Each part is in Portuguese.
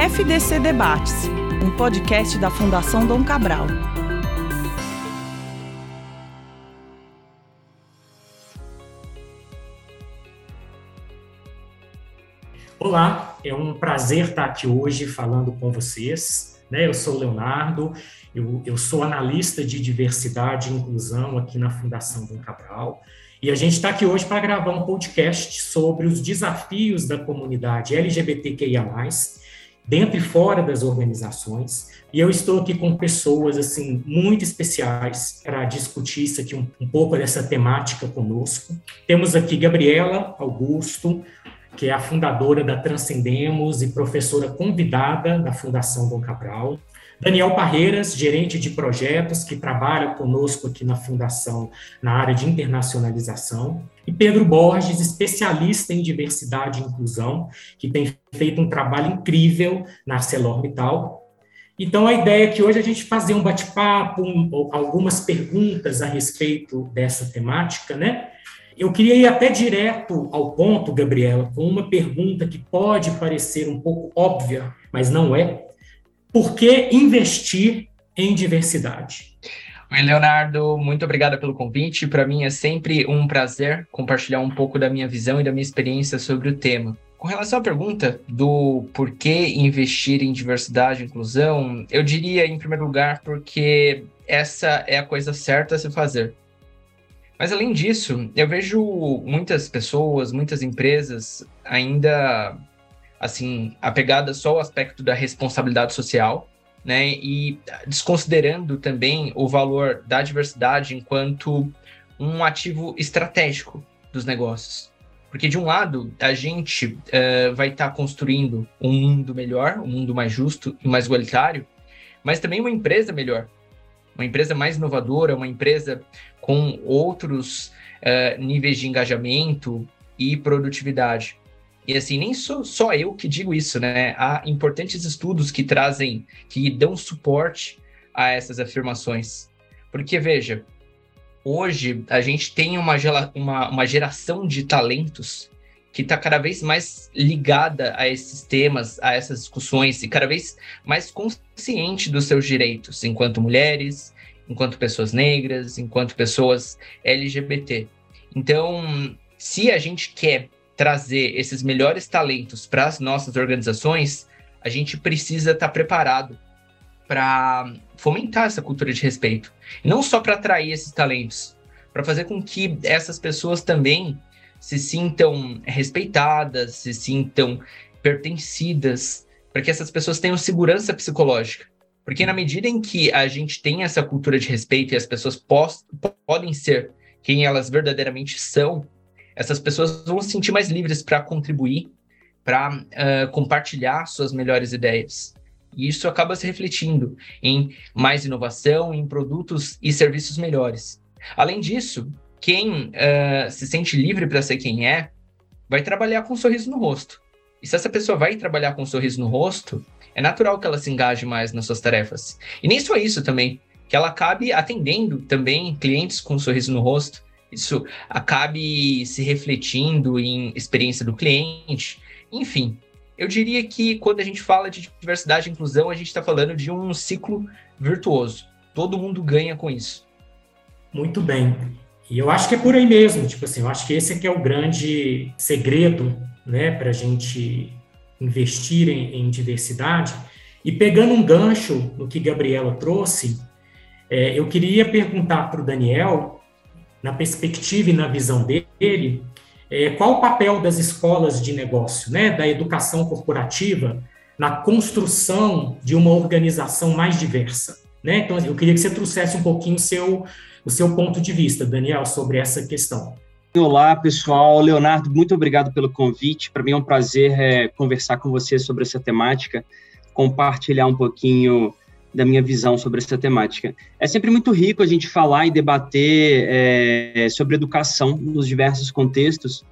FDC Debates, um podcast da Fundação Dom Cabral. Olá, é um prazer estar aqui hoje falando com vocês. Né? Eu sou o Leonardo, eu, eu sou analista de diversidade e inclusão aqui na Fundação Dom Cabral. E a gente está aqui hoje para gravar um podcast sobre os desafios da comunidade LGBTQIA, dentro e fora das organizações. E eu estou aqui com pessoas assim muito especiais para discutir isso aqui um, um pouco dessa temática conosco. Temos aqui Gabriela Augusto, que é a fundadora da Transcendemos e professora convidada da Fundação Dom Cabral. Daniel Parreiras, gerente de projetos, que trabalha conosco aqui na Fundação na área de internacionalização. E Pedro Borges, especialista em diversidade e inclusão, que tem feito um trabalho incrível na ArcelorMittal. Então, a ideia é que hoje a gente fazer um bate-papo, um, algumas perguntas a respeito dessa temática, né? Eu queria ir até direto ao ponto, Gabriela, com uma pergunta que pode parecer um pouco óbvia, mas não é, por que investir em diversidade? Oi, Leonardo, muito obrigada pelo convite. Para mim é sempre um prazer compartilhar um pouco da minha visão e da minha experiência sobre o tema. Com relação à pergunta do por que investir em diversidade e inclusão, eu diria, em primeiro lugar, porque essa é a coisa certa a se fazer. Mas além disso, eu vejo muitas pessoas, muitas empresas ainda assim, apegada só ao aspecto da responsabilidade social, né, e desconsiderando também o valor da diversidade enquanto um ativo estratégico dos negócios. Porque, de um lado, a gente uh, vai estar tá construindo um mundo melhor, um mundo mais justo e mais igualitário, mas também uma empresa melhor, uma empresa mais inovadora, uma empresa com outros uh, níveis de engajamento e produtividade. E assim, nem sou só eu que digo isso, né? Há importantes estudos que trazem, que dão suporte a essas afirmações. Porque, veja, hoje a gente tem uma, uma, uma geração de talentos que está cada vez mais ligada a esses temas, a essas discussões, e cada vez mais consciente dos seus direitos, enquanto mulheres, enquanto pessoas negras, enquanto pessoas LGBT. Então, se a gente quer trazer esses melhores talentos para as nossas organizações, a gente precisa estar tá preparado para fomentar essa cultura de respeito. E não só para atrair esses talentos, para fazer com que essas pessoas também se sintam respeitadas, se sintam pertencidas, para que essas pessoas tenham segurança psicológica. Porque na medida em que a gente tem essa cultura de respeito e as pessoas podem ser quem elas verdadeiramente são, essas pessoas vão se sentir mais livres para contribuir, para uh, compartilhar suas melhores ideias. E isso acaba se refletindo em mais inovação, em produtos e serviços melhores. Além disso, quem uh, se sente livre para ser quem é, vai trabalhar com um sorriso no rosto. E se essa pessoa vai trabalhar com um sorriso no rosto, é natural que ela se engaje mais nas suas tarefas. E nem só isso também, que ela acabe atendendo também clientes com um sorriso no rosto, isso acabe se refletindo em experiência do cliente. Enfim, eu diria que quando a gente fala de diversidade e inclusão, a gente está falando de um ciclo virtuoso. Todo mundo ganha com isso. Muito bem. E eu acho que é por aí mesmo. Tipo assim, eu acho que esse aqui é o grande segredo, né, para a gente investir em, em, diversidade. E pegando um gancho no que Gabriela trouxe, é, eu queria perguntar para o Daniel na perspectiva e na visão dele, é, qual o papel das escolas de negócio, né, da educação corporativa, na construção de uma organização mais diversa. Né? Então, eu queria que você trouxesse um pouquinho o seu, o seu ponto de vista, Daniel, sobre essa questão. Olá, pessoal. Leonardo, muito obrigado pelo convite. Para mim é um prazer é, conversar com você sobre essa temática, compartilhar um pouquinho da minha visão sobre essa temática. É sempre muito rico a gente falar e debater é, sobre educação nos diversos contextos.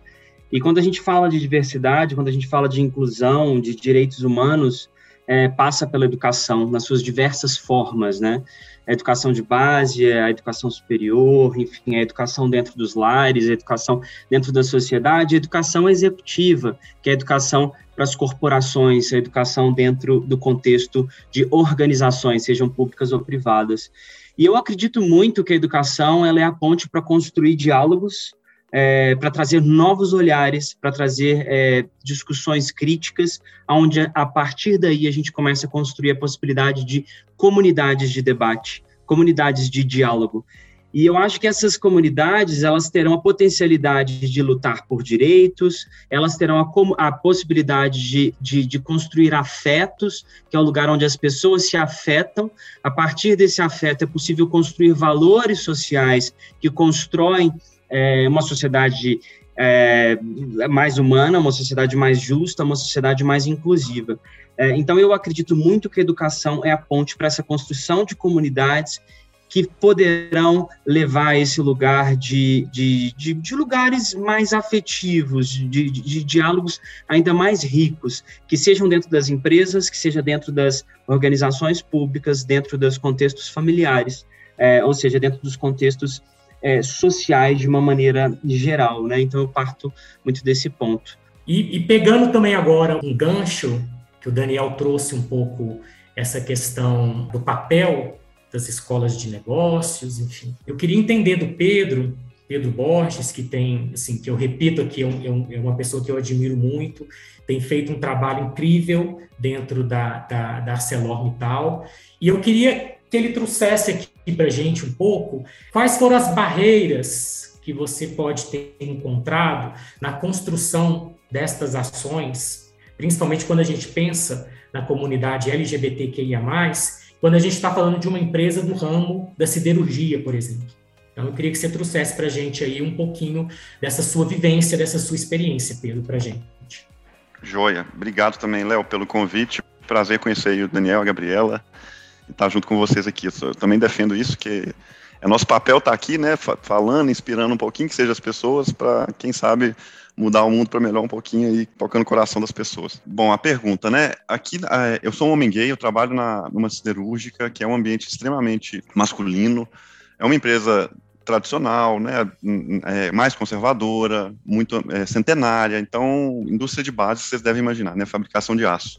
E quando a gente fala de diversidade, quando a gente fala de inclusão, de direitos humanos, é, passa pela educação nas suas diversas formas, né? A educação de base, a educação superior, enfim, a educação dentro dos lares, a educação dentro da sociedade, a educação executiva, que é a educação para as corporações, a educação dentro do contexto de organizações, sejam públicas ou privadas. E eu acredito muito que a educação ela é a ponte para construir diálogos é, para trazer novos olhares, para trazer é, discussões críticas, onde a partir daí a gente começa a construir a possibilidade de comunidades de debate, comunidades de diálogo. E eu acho que essas comunidades elas terão a potencialidade de lutar por direitos, elas terão a, a possibilidade de, de, de, construir afetos, que é o lugar onde as pessoas se afetam. A partir desse afeto é possível construir valores sociais que constroem é, uma sociedade é, mais humana, uma sociedade mais justa, uma sociedade mais inclusiva. É, então, eu acredito muito que a educação é a ponte para essa construção de comunidades que poderão levar a esse lugar de, de, de, de lugares mais afetivos, de, de, diálogos ainda mais ricos, que sejam dentro das empresas, que seja dentro das organizações públicas, dentro dos contextos familiares, é, ou seja, dentro dos contextos é, sociais de uma maneira geral, né? Então eu parto muito desse ponto. E, e, pegando também agora um gancho que o Daniel trouxe um pouco essa questão do papel das escolas de negócios, enfim. Eu queria entender do Pedro, Pedro Borges, que tem, assim, que eu repito aqui, é, um, é, é uma pessoa que eu admiro muito, tem feito um trabalho incrível dentro da, da, da ArcelorMittal, e eu queria que ele trouxesse aqui para gente um pouco quais foram as barreiras que você pode ter encontrado na construção destas ações, principalmente quando a gente pensa na comunidade LGBTQIA+, quando a gente está falando de uma empresa do ramo da siderurgia, por exemplo. Então, eu queria que você trouxesse para a gente aí um pouquinho dessa sua vivência, dessa sua experiência, Pedro, para a gente. Joia. Obrigado também, Léo, pelo convite. Prazer conhecer o Daniel, a Gabriela estar junto com vocês aqui. Eu também defendo isso, que é nosso papel estar tá aqui, né, falando, inspirando um pouquinho, que seja as pessoas, para, quem sabe, mudar o mundo para melhor um pouquinho e tocando o coração das pessoas. Bom, a pergunta, né? Aqui, é, eu sou um homem gay, eu trabalho na, numa siderúrgica, que é um ambiente extremamente masculino, é uma empresa tradicional, né, é, mais conservadora, muito é, centenária, então, indústria de base, vocês devem imaginar, né, fabricação de aço.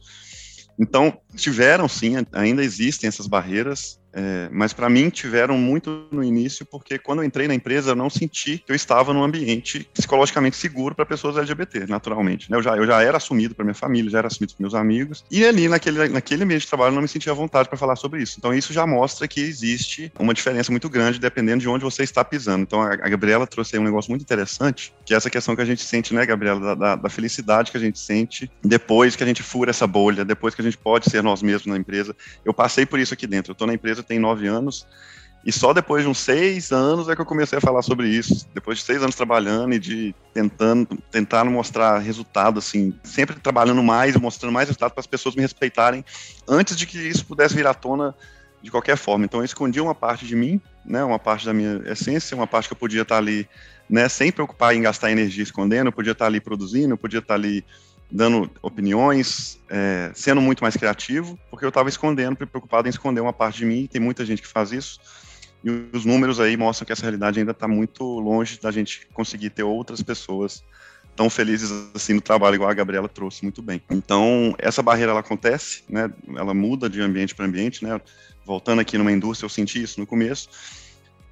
Então, tiveram sim, ainda existem essas barreiras, é, mas para mim tiveram muito no início, porque quando eu entrei na empresa eu não senti que eu estava num ambiente psicologicamente seguro para pessoas LGBT, naturalmente. Né? Eu, já, eu já era assumido para minha família, já era assumido para meus amigos, e ali naquele, naquele ambiente de trabalho eu não me sentia à vontade para falar sobre isso. Então isso já mostra que existe uma diferença muito grande dependendo de onde você está pisando. Então a, a Gabriela trouxe aí um negócio muito interessante, que é essa questão que a gente sente, né, Gabriela, da, da, da felicidade que a gente sente depois que a gente fura essa bolha, depois que a gente pode ser nós mesmos na empresa. Eu passei por isso aqui dentro. Eu estou na empresa empresa tem nove anos. E só depois de uns seis anos é que eu comecei a falar sobre isso. Depois de seis anos trabalhando e de tentando, tentando mostrar resultado, assim, sempre trabalhando mais, mostrando mais resultado para as pessoas me respeitarem antes de que isso pudesse vir à tona de qualquer forma. Então eu escondi uma parte de mim, né, uma parte da minha essência, uma parte que eu podia estar ali, né, sem preocupar em gastar energia escondendo, eu podia estar ali produzindo, eu podia estar ali dando opiniões, é, sendo muito mais criativo, porque eu estava escondendo, preocupado em esconder uma parte de mim, tem muita gente que faz isso, e os números aí mostram que essa realidade ainda está muito longe da gente conseguir ter outras pessoas tão felizes assim no trabalho, igual a Gabriela trouxe muito bem. Então, essa barreira ela acontece, né? Ela muda de ambiente para ambiente, né? Voltando aqui numa indústria, eu senti isso no começo.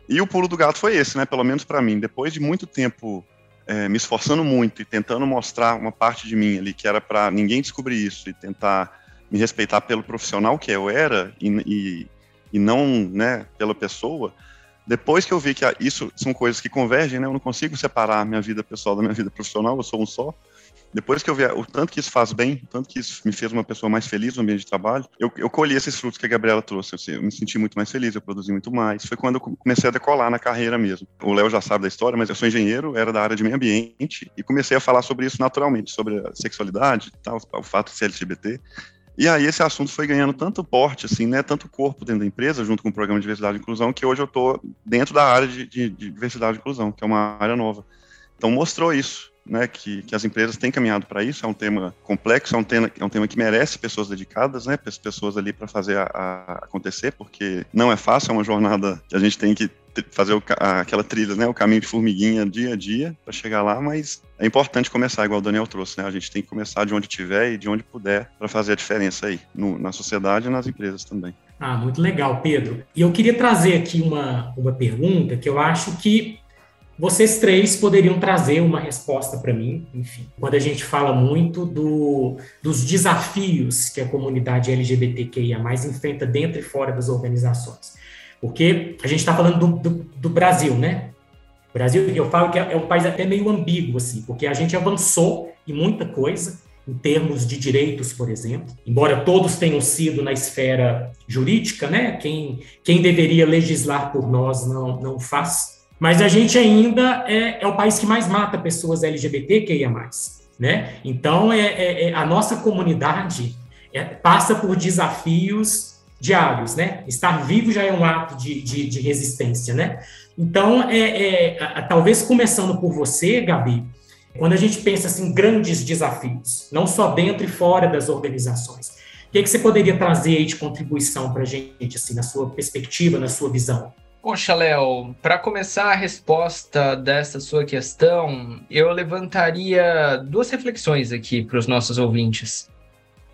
E o pulo do gato foi esse, né? Pelo menos para mim, depois de muito tempo é, me esforçando muito e tentando mostrar uma parte de mim ali que era para ninguém descobrir isso e tentar me respeitar pelo profissional que eu era e, e, e não né, pela pessoa, depois que eu vi que isso são coisas que convergem, né, eu não consigo separar minha vida pessoal da minha vida profissional, eu sou um só, depois que eu vi o tanto que isso faz bem, o tanto que isso me fez uma pessoa mais feliz no ambiente de trabalho, eu, eu colhi esses frutos que a Gabriela trouxe. Eu, eu, me senti muito mais feliz, eu produzi muito mais. Foi quando eu comecei a decolar na carreira mesmo. O Léo já sabe da história, mas eu sou engenheiro, era da área de meio ambiente e comecei a falar sobre isso naturalmente, sobre a sexualidade, tal, o fato de ser LGBT. E aí esse assunto foi ganhando tanto porte, assim, né, tanto corpo dentro da empresa, junto com o programa de diversidade e inclusão, que hoje eu estou dentro da área de, de, de diversidade e inclusão, que é uma área nova. Então mostrou isso né, que, que as empresas têm caminhado para isso. É um tema complexo, é um tema, é um tema que merece pessoas dedicadas, né, pessoas ali para fazer a, a acontecer, porque não é fácil, é uma jornada que a gente tem que fazer o, aquela trilha, né, o caminho de formiguinha dia a dia para chegar lá, mas é importante começar, igual o Daniel trouxe, né? A gente tem que começar de onde tiver e de onde puder para fazer a diferença aí, no, na sociedade e nas empresas também. Ah, muito legal, Pedro. E eu queria trazer aqui uma, uma pergunta que eu acho que vocês três poderiam trazer uma resposta para mim, enfim, quando a gente fala muito do, dos desafios que a comunidade LGBTQIA enfrenta dentro e fora das organizações. Porque a gente está falando do, do, do, Brasil, né? O Brasil, eu falo que é, é um país até meio ambíguo, assim, porque a gente avançou em muita coisa, em termos de direitos, por exemplo, embora todos tenham sido na esfera jurídica, né? Quem, quem deveria legislar por nós não, não faz. Mas a gente ainda é, é o país que mais mata pessoas LGBTQIA+. Né? Então, é, é, é, a nossa comunidade é, passa por desafios diários, né? Estar vivo já é um ato de, de, de resistência, né? Então, é, é talvez começando por você, Gabi, quando a gente pensa assim, grandes desafios, não só dentro e fora das organizações, o que, que você poderia trazer de contribuição para a gente, assim, na sua perspectiva, na sua visão? Poxa, Léo, para começar a resposta dessa sua questão, eu levantaria duas reflexões aqui para os nossos ouvintes.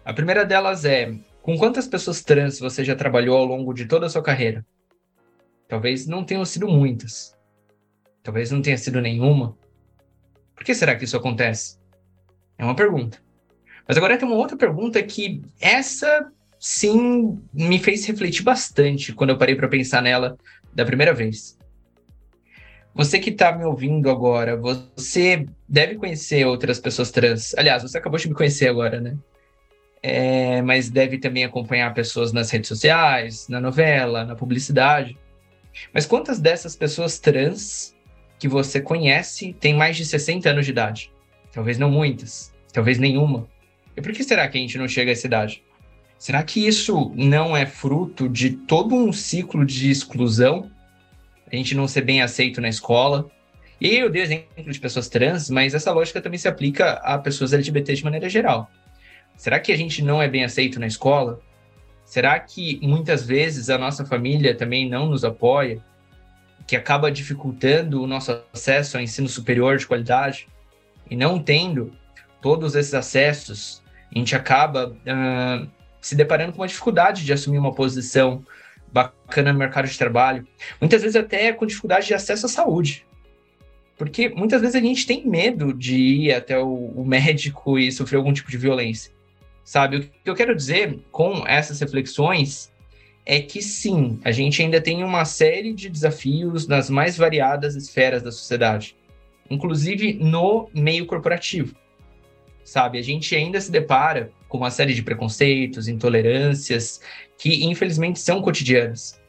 A primeira delas é: com quantas pessoas trans você já trabalhou ao longo de toda a sua carreira? Talvez não tenham sido muitas. Talvez não tenha sido nenhuma. Por que será que isso acontece? É uma pergunta. Mas agora tem uma outra pergunta que essa sim me fez refletir bastante quando eu parei para pensar nela da primeira vez. Você que está me ouvindo agora, você deve conhecer outras pessoas trans. Aliás, você acabou de me conhecer agora, né? É, mas deve também acompanhar pessoas nas redes sociais, na novela, na publicidade. Mas quantas dessas pessoas trans que você conhece têm mais de 60 anos de idade? Talvez não muitas, talvez nenhuma. E por que será que a gente não chega a essa idade? Será que isso não é fruto de todo um ciclo de exclusão? A gente não ser bem aceito na escola. E eu dei exemplo de pessoas trans, mas essa lógica também se aplica a pessoas LGBT de maneira geral. Será que a gente não é bem aceito na escola? Será que muitas vezes a nossa família também não nos apoia? Que acaba dificultando o nosso acesso ao ensino superior de qualidade? E não tendo todos esses acessos, a gente acaba uh, se deparando com uma dificuldade de assumir uma posição bacana no mercado de trabalho, muitas vezes até com dificuldade de acesso à saúde. Porque muitas vezes a gente tem medo de ir até o, o médico e sofrer algum tipo de violência. Sabe? O que eu quero dizer com essas reflexões é que sim, a gente ainda tem uma série de desafios nas mais variadas esferas da sociedade, inclusive no meio corporativo. Sabe? A gente ainda se depara com uma série de preconceitos, intolerâncias, que infelizmente são cotidianas.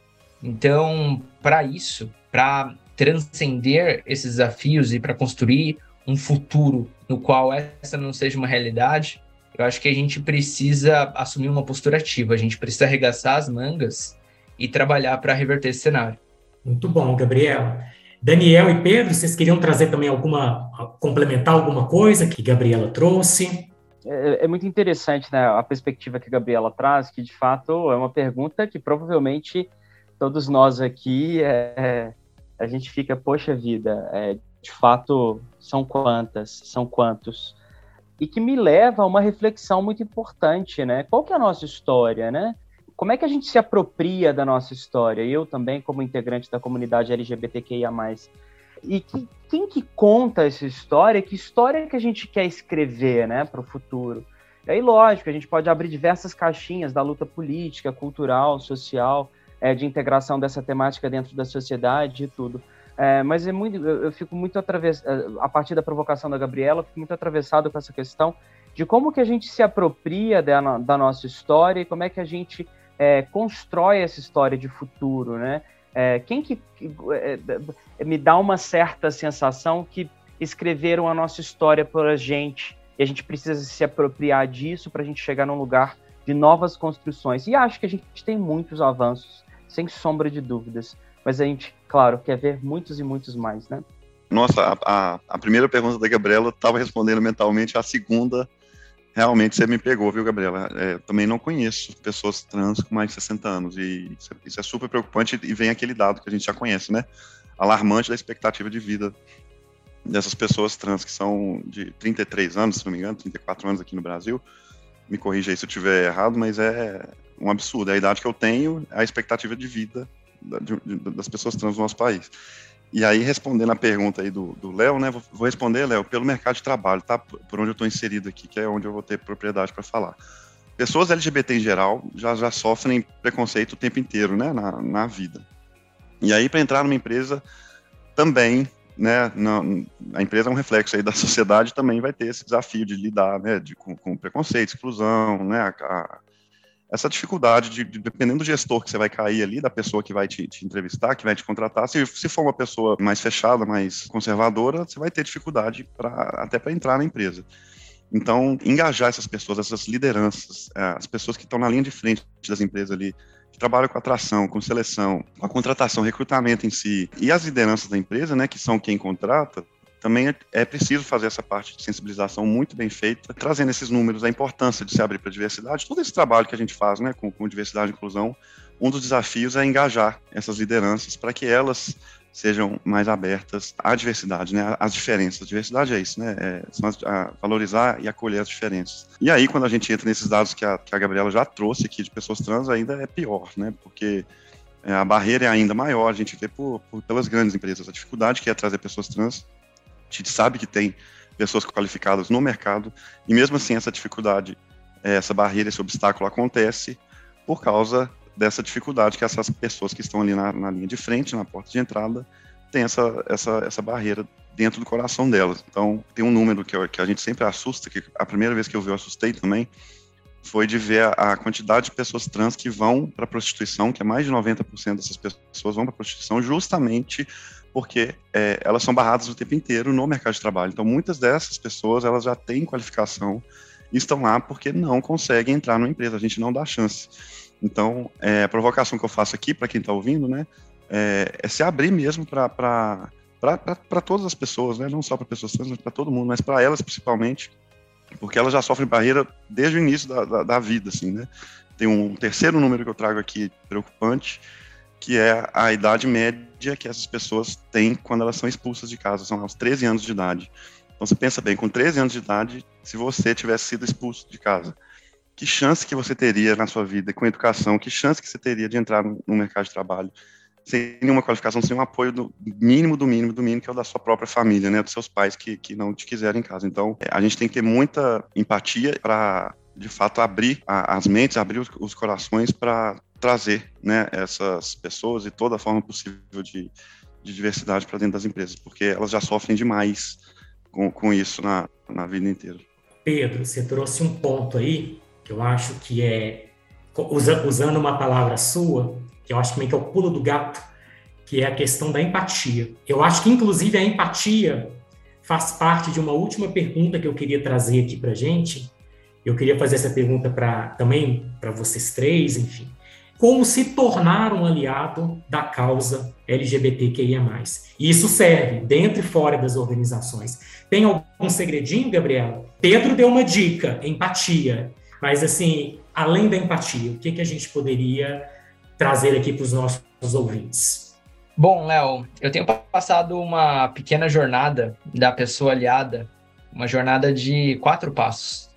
Então, para isso, para transcender esses desafios e para construir um futuro no qual essa não seja uma realidade, eu acho que a gente precisa assumir uma postura ativa, a gente precisa arregaçar as mangas e trabalhar para reverter esse cenário. Muito bom, Gabriela. Daniel e Pedro, vocês queriam trazer também alguma, complementar alguma coisa que Gabriela trouxe? É, é, muito interessante né, a perspectiva que a Gabriela traz, que de fato é uma pergunta que provavelmente todos nós aqui é, é, a gente fica, poxa vida, é, de fato são quantas, são quantos? E que me leva a uma reflexão muito importante, né? Qual que é a nossa história, né? Como é que a gente se apropria da nossa história? Eu também, como integrante da comunidade LGBTQIA+, e que, quem que conta essa história? Que história que a gente quer escrever, né, para o futuro? E aí, lógico, a gente pode abrir diversas caixinhas da luta política, cultural, social, é, de integração dessa temática dentro da sociedade e tudo. É, mas é muito, eu, eu fico muito atravessado, a partir da provocação da Gabriela, fico muito atravessado com essa questão de como que a gente se apropria da, da nossa história e como é que a gente é, constrói essa história de futuro, né? É, quem que, é, é, me dá uma certa sensação que escreveram a nossa história para a gente e a gente precisa se apropriar disso para a gente chegar num lugar de novas construções. E acho que a gente tem muitos avanços, sem sombra de dúvidas, mas a gente, claro, quer ver muitos e muitos mais, né? Nossa, a, a, a primeira pergunta da Gabriela estava respondendo mentalmente, a segunda realmente você me pegou, viu, Gabriela? É, também não conheço pessoas trans com mais de 60 anos e isso é, isso é super preocupante e vem aquele dado que a gente já conhece, né? Alarmante da expectativa de vida dessas pessoas trans que são de 33 anos, se não me engano, 34 anos aqui no Brasil. Me corrija aí se eu estiver errado, mas é um absurdo. É a idade que eu tenho, a expectativa de vida das pessoas trans no nosso país. E aí, respondendo a pergunta aí do Léo, né, vou responder, Léo, pelo mercado de trabalho, tá? Por onde eu estou inserido aqui, que é onde eu vou ter propriedade para falar. Pessoas LGBT em geral já, já sofrem preconceito o tempo inteiro, né, na, na vida. E aí, para entrar numa empresa, também, né, não, a empresa é um reflexo aí da sociedade, também vai ter esse desafio de lidar, né, de, com, com preconceito, exclusão, né, a, a essa dificuldade de, de, dependendo do gestor que você vai cair ali, da pessoa que vai te, te entrevistar, que vai te contratar, se, se for uma pessoa mais fechada, mais conservadora, você vai ter dificuldade pra, até para entrar na empresa. Então, engajar essas pessoas, essas lideranças, é, as pessoas que estão na linha de frente das empresas ali, que trabalham com atração, com seleção, com a contratação, recrutamento em si, e as lideranças da empresa, né, que são quem contrata, também é, preciso fazer essa parte de sensibilização muito bem feita, trazendo esses números, a importância de se abrir para a diversidade, todo esse trabalho que a gente faz né, com, com diversidade e inclusão, um dos desafios é engajar essas lideranças para que elas sejam mais abertas à diversidade, né, às diferenças. Diversidade é isso, né, é, valorizar e acolher as diferenças. E aí, quando a gente entra nesses dados que a, que a Gabriela já trouxe aqui de pessoas trans, ainda é pior, né, porque é, a barreira é ainda maior, a gente vê por, por, pelas grandes empresas a dificuldade que é trazer pessoas trans gente sabe que tem pessoas qualificadas no mercado, e mesmo assim essa dificuldade, é, essa barreira, esse obstáculo acontece por causa dessa dificuldade que essas pessoas que estão ali na, na linha de frente, na porta de entrada, têm essa, essa, essa barreira dentro do coração delas. Então, tem um número que, eu, que a gente sempre assusta, que a primeira vez que eu vi eu assustei também, foi de ver a, a quantidade de pessoas trans que vão para a prostituição, que é mais de 90% dessas pessoas vão para a prostituição justamente porque é, elas são barradas o tempo inteiro no mercado de trabalho. Então, muitas dessas pessoas elas já têm qualificação e estão lá porque não conseguem entrar numa empresa, a gente não dá chance. Então, é, a provocação que eu faço aqui para quem está ouvindo, né, é, é, se abrir mesmo para todas as pessoas, né, não só para pessoas trans, mas para todo mundo, mas para elas principalmente, porque elas já sofrem barreira desde o início da, da, da vida, assim, né. Tem um terceiro número que eu trago aqui preocupante, que é a idade média que essas pessoas têm quando elas são expulsas de casa, são aos 13 anos de idade. Então você pensa bem, com 13 anos de idade, se você tivesse sido expulso de casa, que chance que você teria na sua vida com educação, que chance que você teria de entrar no, mercado de trabalho sem nenhuma qualificação, sem um apoio do mínimo, do mínimo, do mínimo, que é o da sua própria família, né, dos seus pais que, que não te quiserem em casa. Então, a gente tem que ter muita empatia para, de fato, abrir a, as mentes, abrir os, os corações para trazer né, essas pessoas e toda a forma possível de, de diversidade para dentro das empresas, porque elas já sofrem demais com, com isso na, na vida inteira. Pedro, você trouxe um ponto aí que eu acho que é, usando uma palavra sua, que eu acho também que é o pulo do gato, que é a questão da empatia. Eu acho que, inclusive, a empatia faz parte de uma última pergunta que eu queria trazer aqui para gente. Eu queria fazer essa pergunta para também para vocês três, enfim como se tornar um aliado da causa LGBTQIA+. E isso serve dentro e fora das organizações. Tem algum segredinho, Gabriela? Pedro deu uma dica, empatia. Mas, assim, além da empatia, o que, que a gente poderia trazer aqui para os nossos ouvintes? Bom, Léo, eu tenho passado uma pequena jornada da pessoa aliada, uma jornada de quatro passos.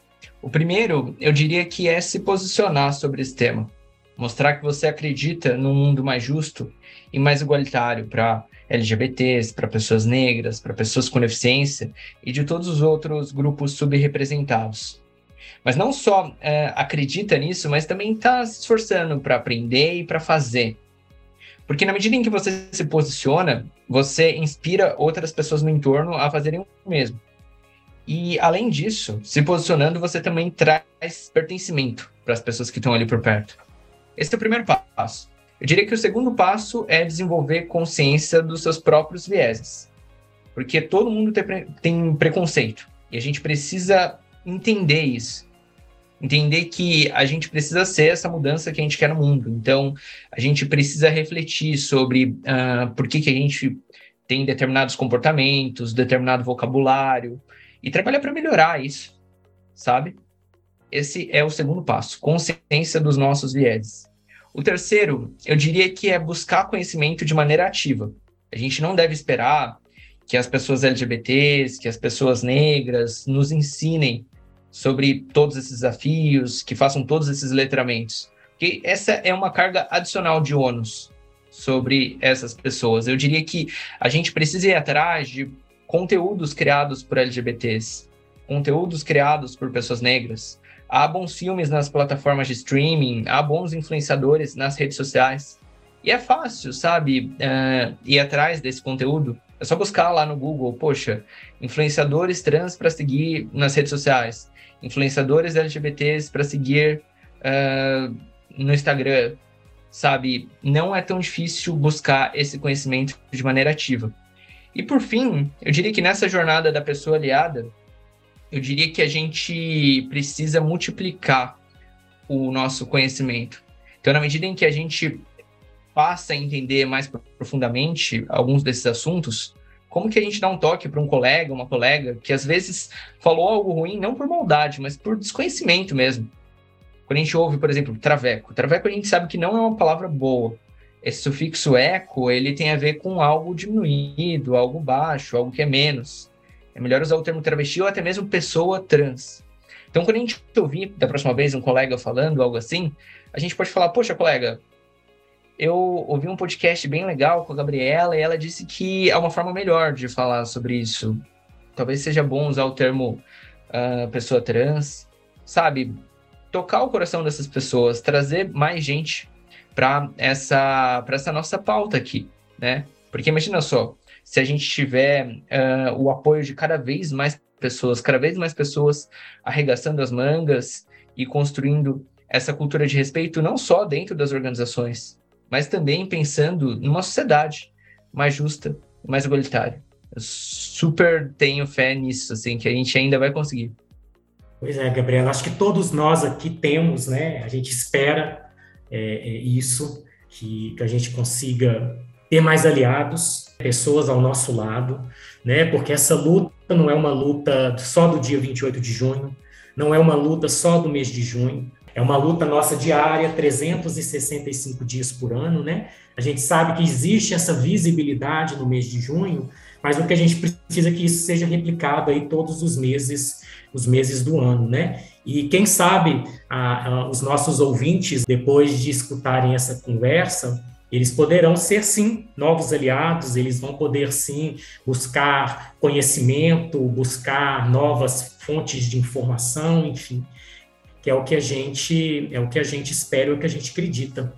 O primeiro, eu diria que é se posicionar sobre esse tema mostrar que você acredita num mundo mais justo e mais igualitário para LGBTs, para pessoas negras, para pessoas com deficiência e de todos os outros grupos subrepresentados. Mas não só é, acredita nisso, mas também está se esforçando para aprender e para fazer. Porque na medida em que você se posiciona, você inspira outras pessoas no entorno a fazerem o mesmo. E além disso, se posicionando, você também traz pertencimento para as pessoas que estão ali por perto. Esse é o primeiro passo. Eu diria que o segundo passo é desenvolver consciência dos seus próprios vieses. Porque todo mundo tem, pre tem preconceito. E a gente precisa entender isso. Entender que a gente precisa ser essa mudança que a gente quer no mundo. Então, a gente precisa refletir sobre uh, por que, que a gente tem determinados comportamentos, determinado vocabulário, e trabalhar para melhorar isso, sabe? Esse é o segundo passo, consciência dos nossos vieses. O terceiro, eu diria que é buscar conhecimento de maneira ativa. A gente não deve esperar que as pessoas LGBTs, que as pessoas negras nos ensinem sobre todos esses desafios, que façam todos esses letramentos. Porque essa é uma carga adicional de ônus sobre essas pessoas. Eu diria que a gente precisa ir atrás de conteúdos criados por LGBTs, conteúdos criados por pessoas negras. Há bons filmes nas plataformas de streaming, há bons influenciadores nas redes sociais. E é fácil, sabe, uh, ir atrás desse conteúdo. É só buscar lá no Google, poxa, influenciadores trans para seguir nas redes sociais, influenciadores LGBTs para seguir uh, no Instagram, sabe? Não é tão difícil buscar esse conhecimento de maneira ativa. E por fim, eu diria que nessa jornada da pessoa aliada, eu diria que a gente precisa multiplicar o nosso conhecimento. Então, na medida em que a gente passa a entender mais profundamente alguns desses assuntos, como que a gente dá um toque para um colega, uma colega, que às vezes falou algo ruim, não por maldade, mas por desconhecimento mesmo. Quando a gente ouve, por exemplo, traveco. Traveco a gente sabe que não é uma palavra boa. Esse sufixo eco, ele tem a ver com algo diminuído, algo baixo, algo que é menos. É melhor usar o termo travesti ou até mesmo pessoa trans. Então, quando a gente ouvir da próxima vez um colega falando algo assim, a gente pode falar, poxa, colega, eu ouvi um podcast bem legal com a Gabriela e ela disse que é uma forma melhor de falar sobre isso. Talvez seja bom usar o termo uh, pessoa trans, sabe? Tocar o coração dessas pessoas, trazer mais gente para essa, essa nossa pauta aqui, né? Porque imagina só, se a gente tiver uh, o apoio de cada vez mais pessoas, cada vez mais pessoas arregaçando as mangas e construindo essa cultura de respeito não só dentro das organizações, mas também pensando numa sociedade mais justa, mais igualitária. Eu super tenho fé nisso, assim, que a gente ainda vai conseguir. Pois é, Gabriela, acho que todos nós aqui temos, né? A gente espera é, é isso, que, que a gente consiga ter mais aliados, pessoas ao nosso lado, né? Porque essa luta não é uma luta só do dia 28 de junho, não é uma luta só do mês de junho, é uma luta nossa diária, 365 dias por ano, né? A gente sabe que existe essa visibilidade no mês de junho, mas o que a gente precisa é que isso seja replicado aí todos os meses, os meses do ano, né? E quem sabe a, a, os nossos ouvintes, depois de escutarem essa conversa, eles poderão ser sim novos aliados, eles vão poder sim buscar conhecimento, buscar novas fontes de informação, enfim que é o que a gente é o que a gente espera, é o que a gente acredita.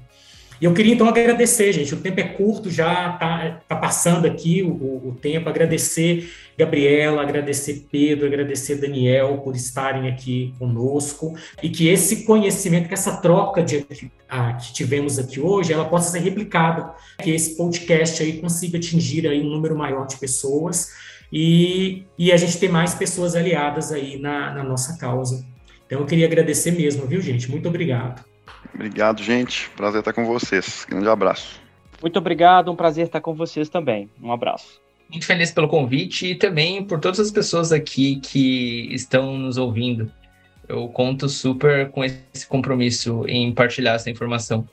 E eu queria então agradecer, gente. O tempo é curto, já está tá passando aqui o, o, tempo. Agradecer Gabriela, agradecer Pedro, agradecer Daniel por estarem aqui conosco e que esse conhecimento, que essa troca de, a, que tivemos aqui hoje, ela possa ser replicada, que esse podcast aí consiga atingir aí um número maior de pessoas e, e a gente ter mais pessoas aliadas aí na, na nossa causa. Então eu queria agradecer mesmo, viu, gente? Muito obrigado. Obrigado, gente. Prazer estar com vocês. Grande abraço. Muito obrigado, um prazer estar com vocês também. Um abraço. Muito feliz pelo convite e também por todas as pessoas aqui que estão nos ouvindo. Eu conto super com esse compromisso em partilhar essa informação.